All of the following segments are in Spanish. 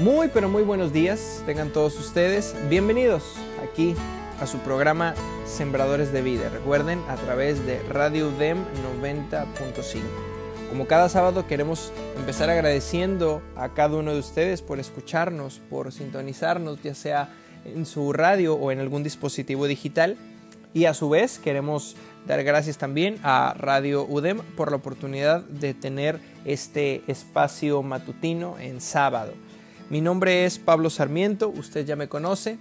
Muy pero muy buenos días, tengan todos ustedes. Bienvenidos aquí a su programa Sembradores de Vida. Recuerden a través de Radio UDEM 90.5. Como cada sábado queremos empezar agradeciendo a cada uno de ustedes por escucharnos, por sintonizarnos, ya sea en su radio o en algún dispositivo digital. Y a su vez queremos dar gracias también a Radio UDEM por la oportunidad de tener este espacio matutino en sábado. Mi nombre es Pablo Sarmiento, usted ya me conoce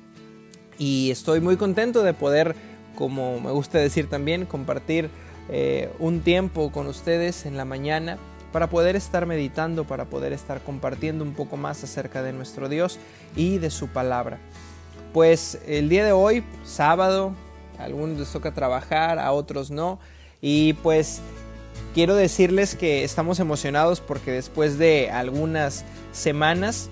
y estoy muy contento de poder, como me gusta decir también, compartir eh, un tiempo con ustedes en la mañana para poder estar meditando, para poder estar compartiendo un poco más acerca de nuestro Dios y de su palabra. Pues el día de hoy, sábado, a algunos les toca trabajar, a otros no, y pues quiero decirles que estamos emocionados porque después de algunas semanas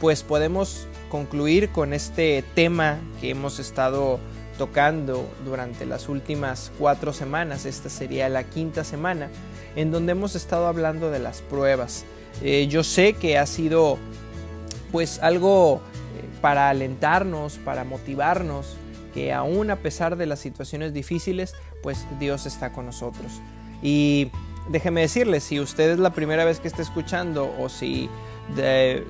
pues podemos concluir con este tema que hemos estado tocando durante las últimas cuatro semanas. Esta sería la quinta semana en donde hemos estado hablando de las pruebas. Eh, yo sé que ha sido pues algo eh, para alentarnos, para motivarnos, que aún a pesar de las situaciones difíciles, pues Dios está con nosotros. Y déjeme decirle, si usted es la primera vez que está escuchando o si de,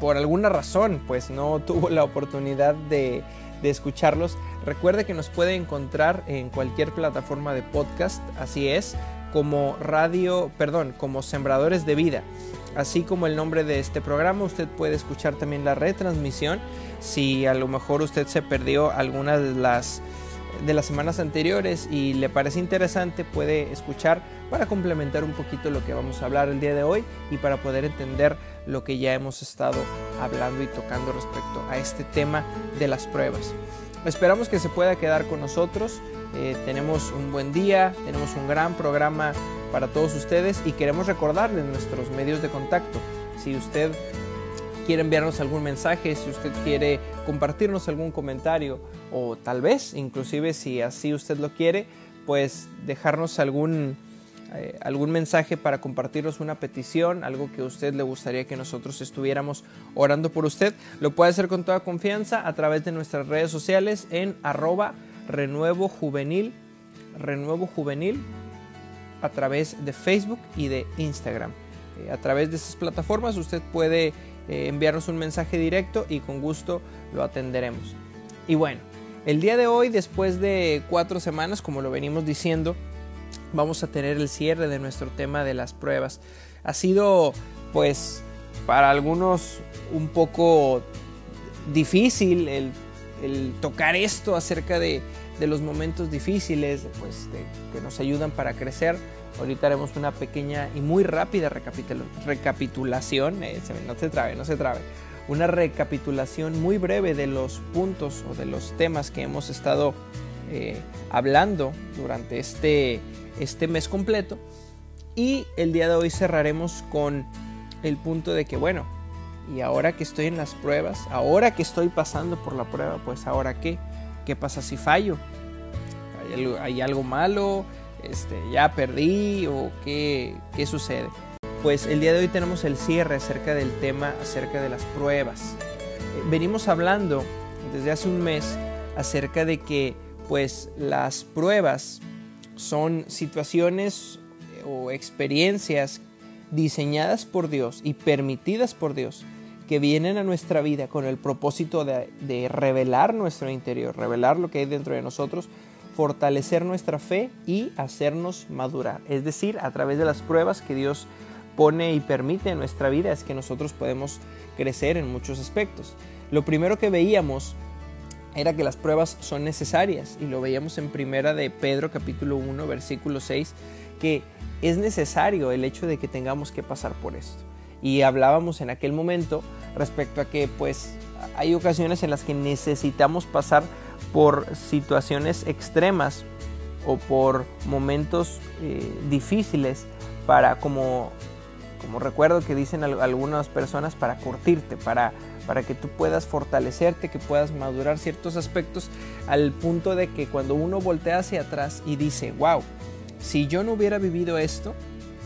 por alguna razón pues no tuvo la oportunidad de, escucharlos, recuerde que nos puede encontrar en cualquier plataforma de podcast, así es, como radio, perdón, como Sembradores de Vida. Así como el nombre de este programa, usted puede escuchar también la retransmisión. Si a lo mejor usted se perdió alguna de las de las semanas anteriores y le parece interesante, puede escuchar para complementar un poquito lo que vamos a hablar el día de hoy y para poder entender lo que ya hemos estado hablando y tocando respecto a este tema de las pruebas. Esperamos que se pueda quedar con nosotros. Eh, tenemos un buen día, tenemos un gran programa para todos ustedes y queremos recordarles nuestros medios de contacto. Si usted quiere enviarnos algún mensaje, si usted quiere compartirnos algún comentario o tal vez, inclusive si así usted lo quiere, pues dejarnos algún, eh, algún mensaje para compartirnos una petición, algo que a usted le gustaría que nosotros estuviéramos orando por usted, lo puede hacer con toda confianza a través de nuestras redes sociales en arroba renuevo juvenil, renuevo juvenil a través de Facebook y de Instagram. Eh, a través de esas plataformas usted puede eh, enviarnos un mensaje directo y con gusto lo atenderemos. Y bueno, el día de hoy, después de cuatro semanas, como lo venimos diciendo, vamos a tener el cierre de nuestro tema de las pruebas. Ha sido, pues, para algunos un poco difícil el, tocar esto acerca de, los momentos difíciles, pues, que nos ayudan para crecer Ahorita haremos una pequeña y muy rápida recapitulación, eh, no se trabe, no se trabe, una recapitulación muy breve de los puntos o de los temas que hemos estado eh, hablando durante este, este mes completo. Y el día de hoy cerraremos con el punto de que, bueno, y ahora que estoy en las pruebas, ahora que estoy pasando por la prueba, pues ahora qué, qué pasa si fallo, hay algo malo, este, ya perdí o qué, qué sucede. Pues el día de hoy tenemos el cierre acerca del tema, acerca de las pruebas. Eh, venimos hablando desde hace un mes acerca de que pues las pruebas son situaciones eh, o experiencias diseñadas por Dios y permitidas por Dios que vienen a nuestra vida con el propósito de, de revelar nuestro interior, revelar lo que hay dentro de nosotros fortalecer nuestra fe y hacernos madurar. Es decir, a través de las pruebas que Dios pone y permite en nuestra vida es que nosotros podemos crecer en muchos aspectos. Lo primero que veíamos era que las pruebas son necesarias y lo veíamos en primera de Pedro capítulo 1 versículo 6 que es necesario el hecho de que tengamos que pasar por esto. Y hablábamos en aquel momento respecto a que pues hay ocasiones en las que necesitamos pasar por situaciones extremas o por momentos eh, difíciles para como, como recuerdo que dicen algunas personas para curtirte, para, para que tú puedas fortalecerte, que puedas madurar ciertos aspectos al punto de que cuando uno voltea hacia atrás y dice, wow, si yo no hubiera vivido esto,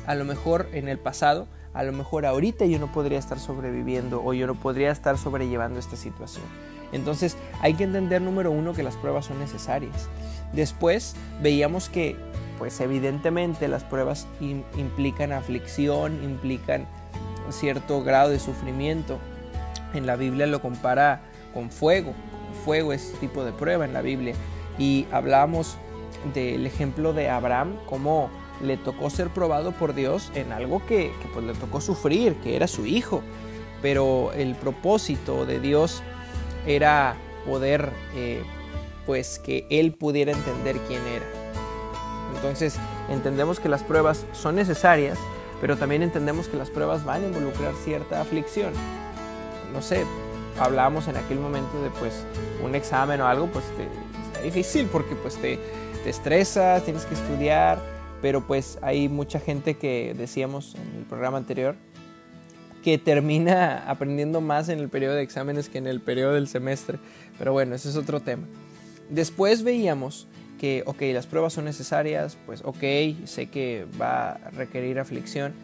a lo mejor en el pasado, a lo mejor ahorita yo no podría estar sobreviviendo o yo no podría estar sobrellevando esta situación. Entonces hay que entender número uno que las pruebas son necesarias. Después veíamos que pues evidentemente las pruebas implican aflicción, implican cierto grado de sufrimiento. En la Biblia lo compara con fuego. Fuego es tipo de prueba en la Biblia. Y hablamos del ejemplo de Abraham, como le tocó ser probado por Dios en algo que, pues le tocó sufrir, que era su hijo. Pero el propósito de Dios era poder, eh, pues que él pudiera entender quién era. Entonces entendemos que las pruebas son necesarias, pero también entendemos que las pruebas van a involucrar cierta aflicción. No sé, hablábamos en aquel momento de pues un examen o algo, pues te, está difícil porque pues te, te estresas, tienes que estudiar, pero pues hay mucha gente que decíamos en el programa anterior que termina aprendiendo más en el periodo de exámenes que en el periodo del semestre. Pero bueno, ese es otro tema. Después veíamos que, ok, las pruebas son necesarias, pues ok, sé que va a requerir aflicción,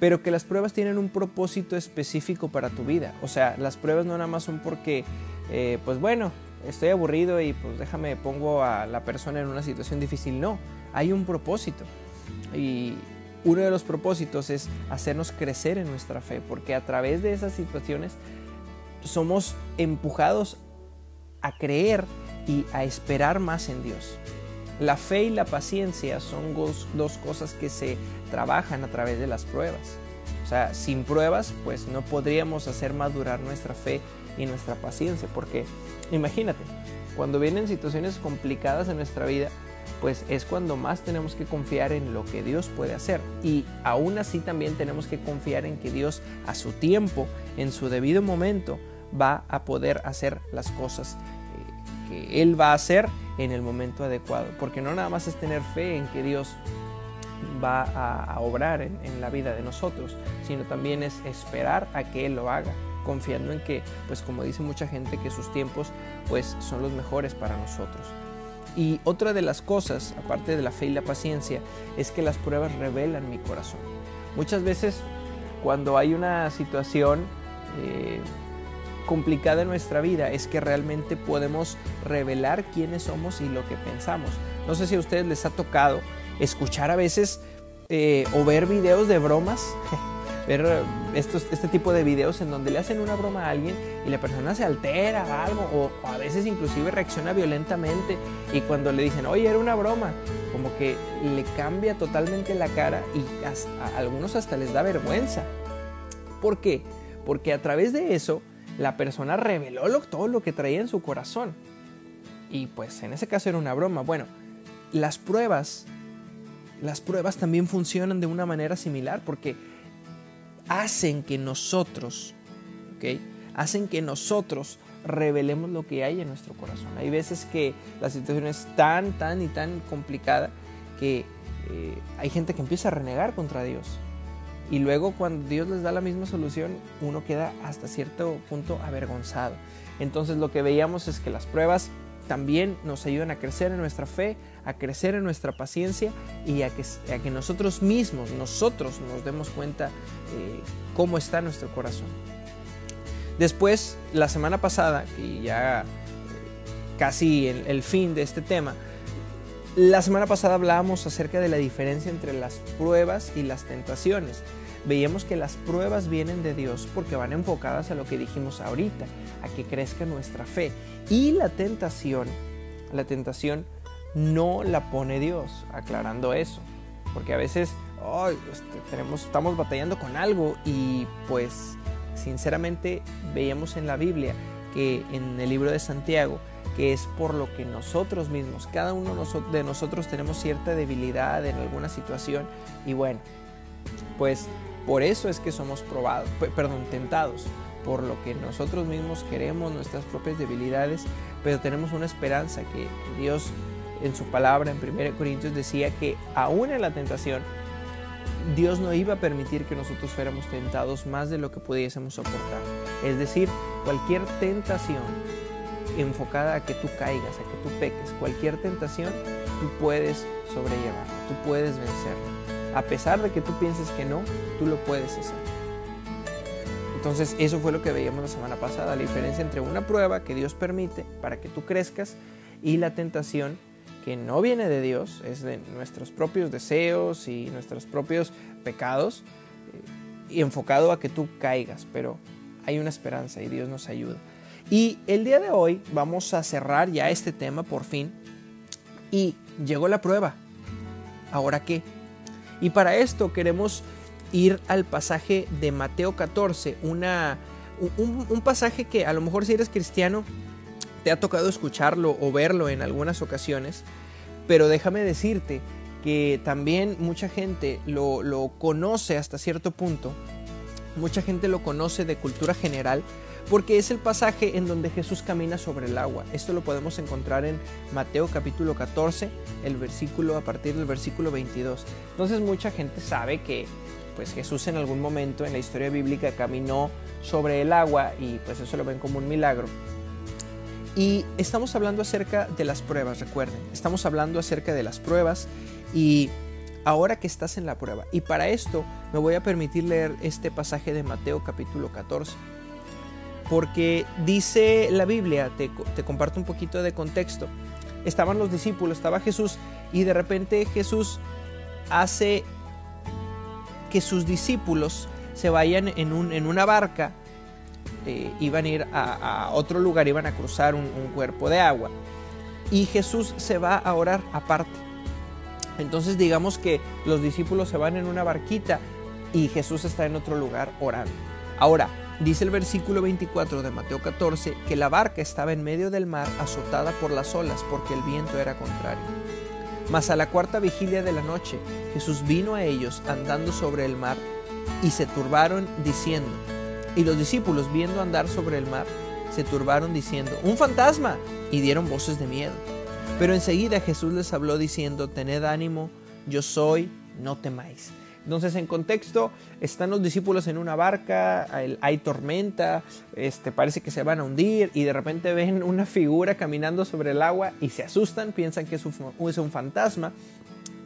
pero que las pruebas tienen un propósito específico para tu vida. O sea, las pruebas no nada más son porque, eh, pues bueno, estoy aburrido y pues déjame pongo a la persona en una situación difícil. No, hay un propósito. Y uno de los propósitos es hacernos crecer en nuestra fe, porque a través de esas situaciones somos empujados a creer y a esperar más en Dios. La fe y la paciencia son dos, cosas que se trabajan a través de las pruebas. O sea, sin pruebas, pues no podríamos hacer madurar nuestra fe y nuestra paciencia, porque imagínate, cuando vienen situaciones complicadas en nuestra vida, pues es cuando más tenemos que confiar en lo que Dios puede hacer. Y aún así también tenemos que confiar en que Dios a su tiempo, en su debido momento, va a poder hacer las cosas que Él va a hacer en el momento adecuado. Porque no nada más es tener fe en que Dios va a, obrar en, la vida de nosotros, sino también es esperar a que Él lo haga, confiando en que, pues como dice mucha gente, que sus tiempos pues son los mejores para nosotros. Y otra de las cosas, aparte de la fe y la paciencia, es que las pruebas revelan mi corazón. Muchas veces cuando hay una situación eh, complicada en nuestra vida es que realmente podemos revelar quiénes somos y lo que pensamos. No sé si a ustedes les ha tocado escuchar a veces eh, o ver videos de bromas ver eh, este tipo de videos en donde le hacen una broma a alguien y la persona se altera algo o, a veces inclusive reacciona violentamente y cuando le dicen, oye, era una broma, como que le cambia totalmente la cara y a algunos hasta les da vergüenza. ¿Por qué? Porque a través de eso la persona reveló todo lo que traía en su corazón. Y pues en ese caso era una broma. Bueno, las pruebas, las pruebas también funcionan de una manera similar porque hacen que nosotros, ¿ok? Hacen que nosotros revelemos lo que hay en nuestro corazón. Hay veces que la situación es tan, tan y tan complicada que eh, hay gente que empieza a renegar contra Dios. Y luego cuando Dios les da la misma solución, uno queda hasta cierto punto avergonzado. Entonces lo que veíamos es que las pruebas también nos ayudan a crecer en nuestra fe, a crecer en nuestra paciencia y a que, a que nosotros mismos, nosotros nos demos cuenta eh, cómo está nuestro corazón. Después, la semana pasada, y ya eh, casi el, el fin de este tema, la semana pasada hablábamos acerca de la diferencia entre las pruebas y las tentaciones. Veíamos que las pruebas vienen de Dios porque van enfocadas a lo que dijimos ahorita, a que crezca nuestra fe. Y la tentación, la tentación no la pone Dios, aclarando eso. Porque a veces este, tenemos, estamos batallando con algo y pues sinceramente veíamos en la Biblia que en el libro de Santiago, que es por lo que nosotros mismos, cada uno de nosotros tenemos cierta debilidad en alguna situación y bueno, pues por eso es que somos probados, perdón, tentados, por lo que nosotros mismos queremos, nuestras propias debilidades, pero tenemos una esperanza que Dios en su palabra en 1 Corintios decía que aún en la tentación, Dios no iba a permitir que nosotros fuéramos tentados más de lo que pudiésemos soportar. Es decir, cualquier tentación enfocada a que tú caigas, a que tú peques, cualquier tentación, tú puedes sobrellevarla, tú puedes vencerla. a pesar de que tú pienses que no, tú lo puedes hacer. Entonces eso fue lo que veíamos la semana pasada, la diferencia entre una prueba que Dios permite para que tú crezcas y la tentación que no viene de Dios, es de nuestros propios deseos y nuestros propios pecados, y enfocado a que tú caigas, pero hay una esperanza y Dios nos ayuda. Y el día de hoy vamos a cerrar ya este tema por fin. Y llegó la prueba. ¿Ahora qué? Y para esto queremos ir al pasaje de Mateo 14, una, un, un, pasaje que a lo mejor si eres cristiano te ha tocado escucharlo o verlo en algunas ocasiones, pero déjame decirte que también mucha gente lo, conoce hasta cierto punto, mucha gente lo conoce de cultura general, porque es el pasaje en donde Jesús camina sobre el agua. Esto lo podemos encontrar en Mateo capítulo 14, el versículo a partir del versículo 22. Entonces mucha gente sabe que pues Jesús en algún momento en la historia bíblica caminó sobre el agua y pues eso lo ven como un milagro. Y estamos hablando acerca de las pruebas, recuerden, estamos hablando acerca de las pruebas y ahora que estás en la prueba. Y para esto me voy a permitir leer este pasaje de Mateo capítulo 14 porque dice la Biblia, te, comparto un poquito de contexto, estaban los discípulos, estaba Jesús y de repente Jesús hace que sus discípulos se vayan en, un, en una barca, eh, iban a ir a, otro lugar, iban a cruzar un, un cuerpo de agua y Jesús se va a orar aparte. Entonces digamos que los discípulos se van en una barquita y Jesús está en otro lugar orando. Ahora, Dice el versículo 24 de Mateo 14 que la barca estaba en medio del mar azotada por las olas porque el viento era contrario. Mas a la cuarta vigilia de la noche Jesús vino a ellos andando sobre el mar y se turbaron diciendo, y los discípulos viendo andar sobre el mar, se turbaron diciendo, un fantasma, y dieron voces de miedo. Pero enseguida Jesús les habló diciendo, tened ánimo, yo soy, no temáis. Entonces, en contexto, están los discípulos en una barca, hay, tormenta, este, parece que se van a hundir y de repente ven una figura caminando sobre el agua y se asustan, piensan que es un, es un fantasma.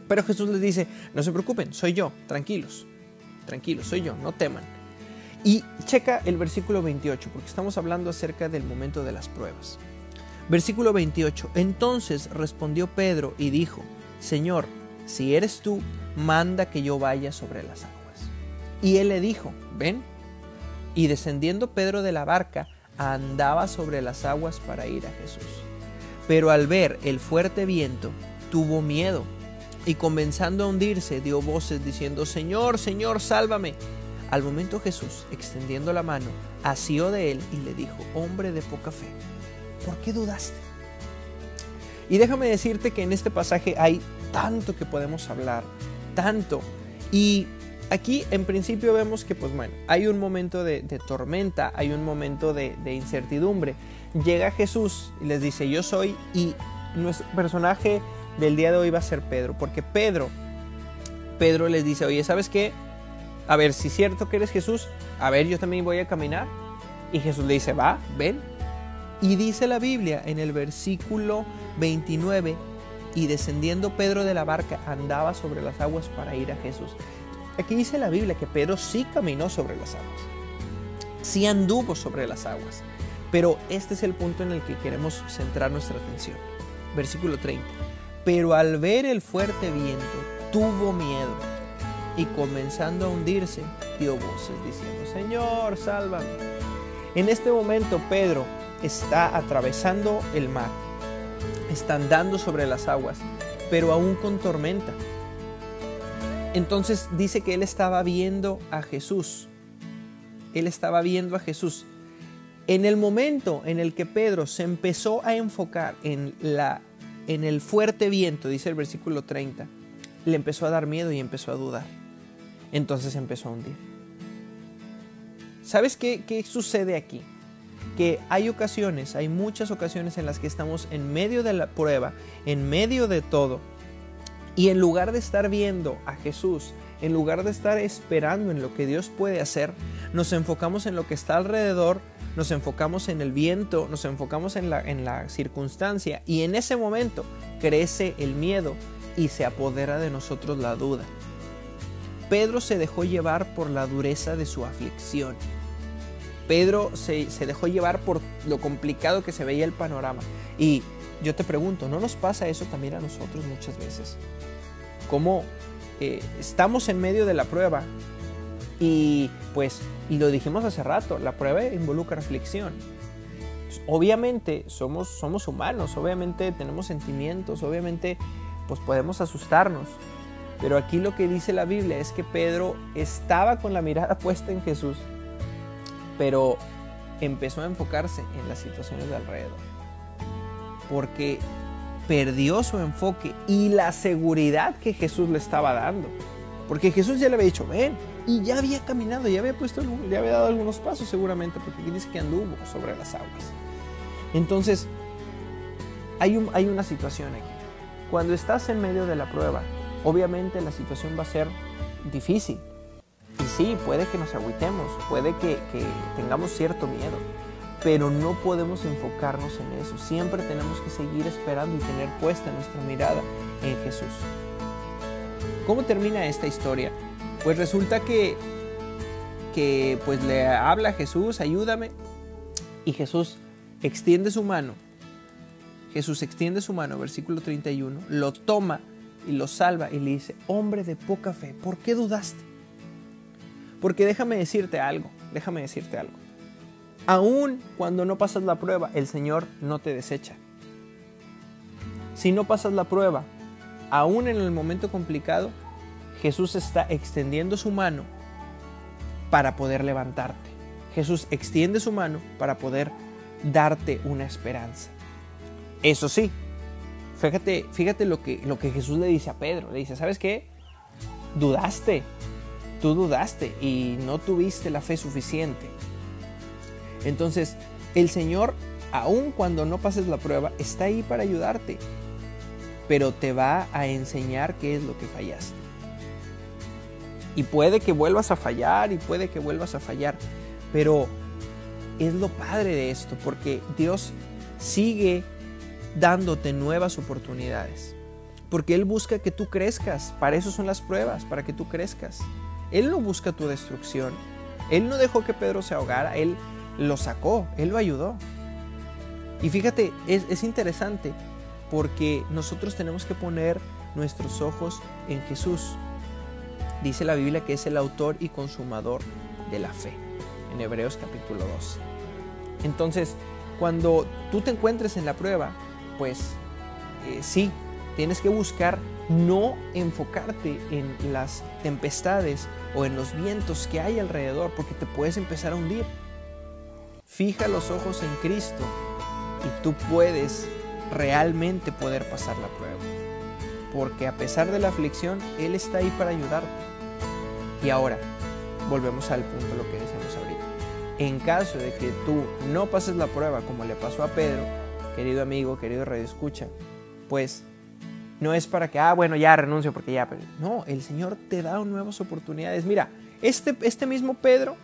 Pero Jesús les dice, no se preocupen, soy yo, tranquilos, tranquilos, soy yo, no teman. Y checa el versículo 28, porque estamos hablando acerca del momento de las pruebas. Versículo 28, entonces respondió Pedro y dijo, Señor, si eres tú, manda que yo vaya sobre las aguas. Y él le dijo, ven. Y descendiendo Pedro de la barca, andaba sobre las aguas para ir a Jesús. Pero al ver el fuerte viento, tuvo miedo y comenzando a hundirse dio voces diciendo, Señor, Señor, sálvame. Al momento Jesús, extendiendo la mano, asió de él y le dijo, hombre de poca fe, ¿por qué dudaste? Y déjame decirte que en este pasaje hay tanto que podemos hablar, tanto. Y aquí en principio vemos que pues bueno, hay un momento de, tormenta, hay un momento de, de, incertidumbre. Llega Jesús y les dice yo soy y nuestro personaje del día de hoy va a ser Pedro, porque Pedro, Pedro les dice, oye, ¿sabes qué? A ver, si es cierto que eres Jesús, a ver, yo también voy a caminar. Y Jesús le dice, va, ven. Y dice la Biblia en el versículo 29 y descendiendo Pedro de la barca andaba sobre las aguas para ir a Jesús. Aquí dice la Biblia que Pedro sí caminó sobre las aguas, sí anduvo sobre las aguas, pero este es el punto en el que queremos centrar nuestra atención. Versículo 30. Pero al ver el fuerte viento, tuvo miedo y comenzando a hundirse, dio voces diciendo, Señor, sálvame. En este momento Pedro está atravesando el mar está andando sobre las aguas, pero aún con tormenta. Entonces dice que él estaba viendo a Jesús. Él estaba viendo a Jesús. En el momento en el que Pedro se empezó a enfocar en, la, en el fuerte viento, dice el versículo 30, le empezó a dar miedo y empezó a dudar. Entonces empezó a hundir. ¿Sabes qué, qué sucede aquí? que hay ocasiones, hay muchas ocasiones en las que estamos en medio de la prueba, en medio de todo, y en lugar de estar viendo a Jesús, en lugar de estar esperando en lo que Dios puede hacer, nos enfocamos en lo que está alrededor, nos enfocamos en el viento, nos enfocamos en la, en la circunstancia y en ese momento crece el miedo y se apodera de nosotros la duda. Pedro se dejó llevar por la dureza de su aflicción. Pedro se, se, dejó llevar por lo complicado que se veía el panorama. Y yo te pregunto, ¿no nos pasa eso también a nosotros muchas veces? Como eh, estamos en medio de la prueba y pues, y lo dijimos hace rato, la prueba involucra aflicción. Obviamente somos, somos humanos, obviamente tenemos sentimientos, obviamente pues podemos asustarnos. Pero aquí lo que dice la Biblia es que Pedro estaba con la mirada puesta en Jesús, pero empezó a enfocarse en las situaciones de alrededor. Porque perdió su enfoque y la seguridad que Jesús le estaba dando. Porque Jesús ya le había dicho, ven, y ya había caminado, ya había puesto, ya había dado algunos pasos seguramente, porque aquí dice que anduvo sobre las aguas. Entonces, hay, un, hay una situación aquí. Cuando estás en medio de la prueba, obviamente la situación va a ser difícil. Y sí, puede que nos agüitemos, puede que, tengamos cierto miedo, pero no podemos enfocarnos en eso. Siempre tenemos que seguir esperando y tener puesta nuestra mirada en Jesús. ¿Cómo termina esta historia? Pues resulta que, que pues le habla a Jesús, ayúdame, y Jesús extiende su mano. Jesús extiende su mano, versículo 31, lo toma y lo salva y le dice, hombre de poca fe, ¿por qué dudaste? Porque déjame decirte algo, déjame decirte algo. Aún cuando no pasas la prueba, el Señor no te desecha. Si no pasas la prueba, aún en el momento complicado, Jesús está extendiendo su mano para poder levantarte. Jesús extiende su mano para poder darte una esperanza. Eso sí, fíjate, fíjate lo que, lo que Jesús le dice a Pedro. Le dice, ¿sabes qué? Dudaste, tú dudaste y no tuviste la fe suficiente. Entonces, el Señor, aun cuando no pases la prueba, está ahí para ayudarte, pero te va a enseñar qué es lo que fallaste. Y puede que vuelvas a fallar y puede que vuelvas a fallar, pero es lo padre de esto, porque Dios sigue dándote nuevas oportunidades. Porque Él busca que tú crezcas. Para eso son las pruebas, para que tú crezcas. Él no busca tu destrucción. Él no dejó que Pedro se ahogara. Él lo sacó, Él lo ayudó. Y fíjate, es, interesante porque nosotros tenemos que poner nuestros ojos en Jesús. Dice la Biblia que es el autor y consumador de la fe, en Hebreos capítulo 2. Entonces, cuando tú te encuentres en la prueba, pues eh, sí, tienes que buscar no enfocarte en las tempestades o en los vientos que hay alrededor, porque te puedes empezar a hundir. Fija los ojos en Cristo y tú puedes realmente poder pasar la prueba. Porque a pesar de la aflicción, Él está ahí para ayudarte. Y ahora, volvemos al punto de lo que decíamos ahorita. En caso de que tú no pases la prueba como le pasó a Pedro, querido amigo, querido radio escucha, pues no es para que, ah, bueno, ya renuncio porque ya, no, el Señor te da nuevas oportunidades. Mira, este, este mismo Pedro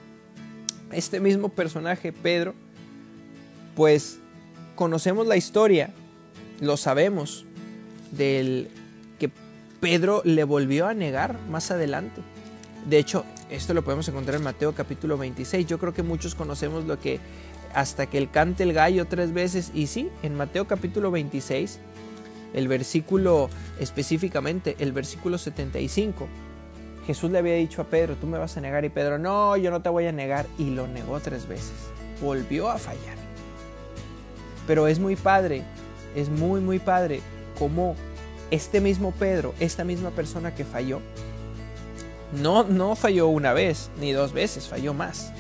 este mismo personaje, Pedro, pues conocemos la historia, lo sabemos, del que Pedro le volvió a negar más adelante. De hecho, esto lo podemos encontrar en Mateo capítulo 26. Yo creo que muchos conocemos lo que hasta que él cante el gallo tres veces. Y sí, en Mateo capítulo 26, el versículo específicamente, el versículo 75, Jesús le había dicho a Pedro, tú me vas a negar y Pedro, no, yo no te voy a negar y lo negó tres veces. Volvió a fallar. Pero es muy padre, es muy, muy padre como este mismo Pedro, esta misma persona que falló, no, no falló una vez ni dos veces, falló más.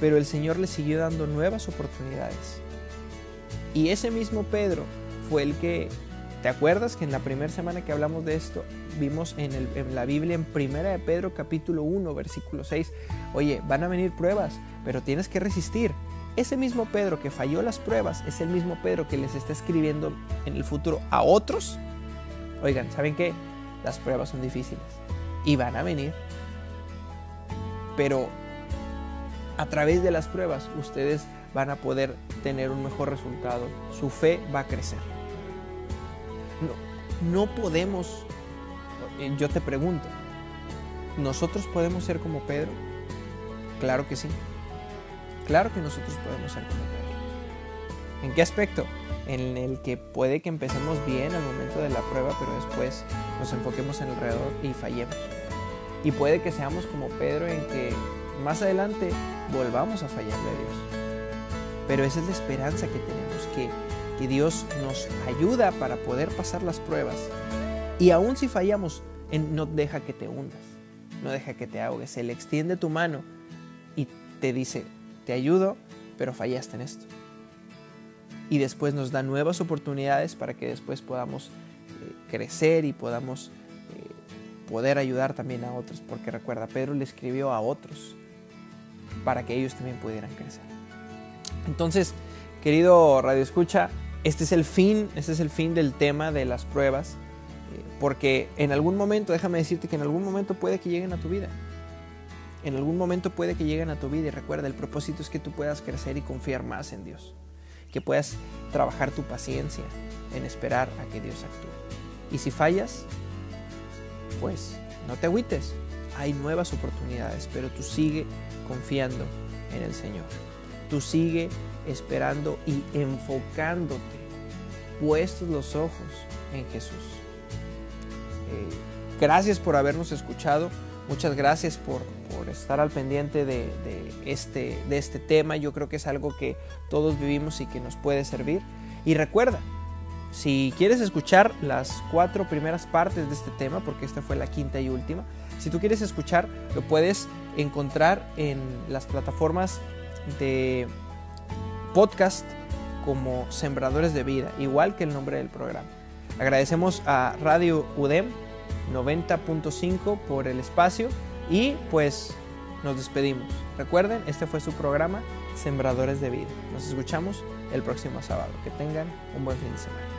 Pero el Señor le siguió dando nuevas oportunidades. Y ese mismo Pedro fue el que ¿Te acuerdas que en la primera semana que hablamos de esto, vimos en, la Biblia, en Primera de Pedro capítulo 1, versículo 6, oye, van a venir pruebas, pero tienes que resistir. Ese mismo Pedro que falló las pruebas es el mismo Pedro que les está escribiendo en el futuro a otros. Oigan, ¿saben qué? Las pruebas son difíciles y van a venir. Pero a través de las pruebas ustedes van a poder tener un mejor resultado. Su fe va a crecer. No, podemos, eh, yo te pregunto, ¿nosotros podemos ser como Pedro? Claro que sí. Claro que nosotros podemos ser como Pedro. ¿En qué aspecto? En el que puede que empecemos bien al momento de la prueba, pero después nos enfoquemos en alrededor y fallemos. Y puede que seamos como Pedro en que más adelante volvamos a fallarle a Dios. Pero esa es la esperanza que tenemos, que, que Dios nos ayuda para poder pasar las pruebas. Y aun si fallamos, no deja que te hundas, no deja que te ahogues. Él extiende tu mano y te dice, te ayudo, pero fallaste en esto. Y después nos da nuevas oportunidades para que después podamos eh, crecer y podamos eh, poder ayudar también a otros. Porque recuerda, Pedro le escribió a otros para que ellos también pudieran crecer. Entonces, querido Radio Escucha, este es el fin, este es el fin del tema de las pruebas, eh, porque en algún momento, déjame decirte que en algún momento puede que lleguen a tu vida. En algún momento puede que lleguen a tu vida y recuerda, el propósito es que tú puedas crecer y confiar más en Dios, que puedas trabajar tu paciencia en esperar a que Dios actúe. Y si fallas, pues no te agüites, hay nuevas oportunidades, pero tú sigue confiando en el Señor. Tú sigue esperando y enfocándote, puestos los ojos en Jesús. Eh, gracias por habernos escuchado. Muchas gracias por, estar al pendiente de, este, de este tema. Yo creo que es algo que todos vivimos y que nos puede servir. Y recuerda, si quieres escuchar las cuatro primeras partes de este tema, porque esta fue la quinta y última, si tú quieres escuchar, lo puedes encontrar en las plataformas de podcast como Sembradores de Vida, igual que el nombre del programa. Agradecemos a Radio UDEM 90.5 por el espacio y pues nos despedimos. Recuerden, este fue su programa Sembradores de Vida. Nos escuchamos el próximo sábado. Que tengan un buen fin de semana.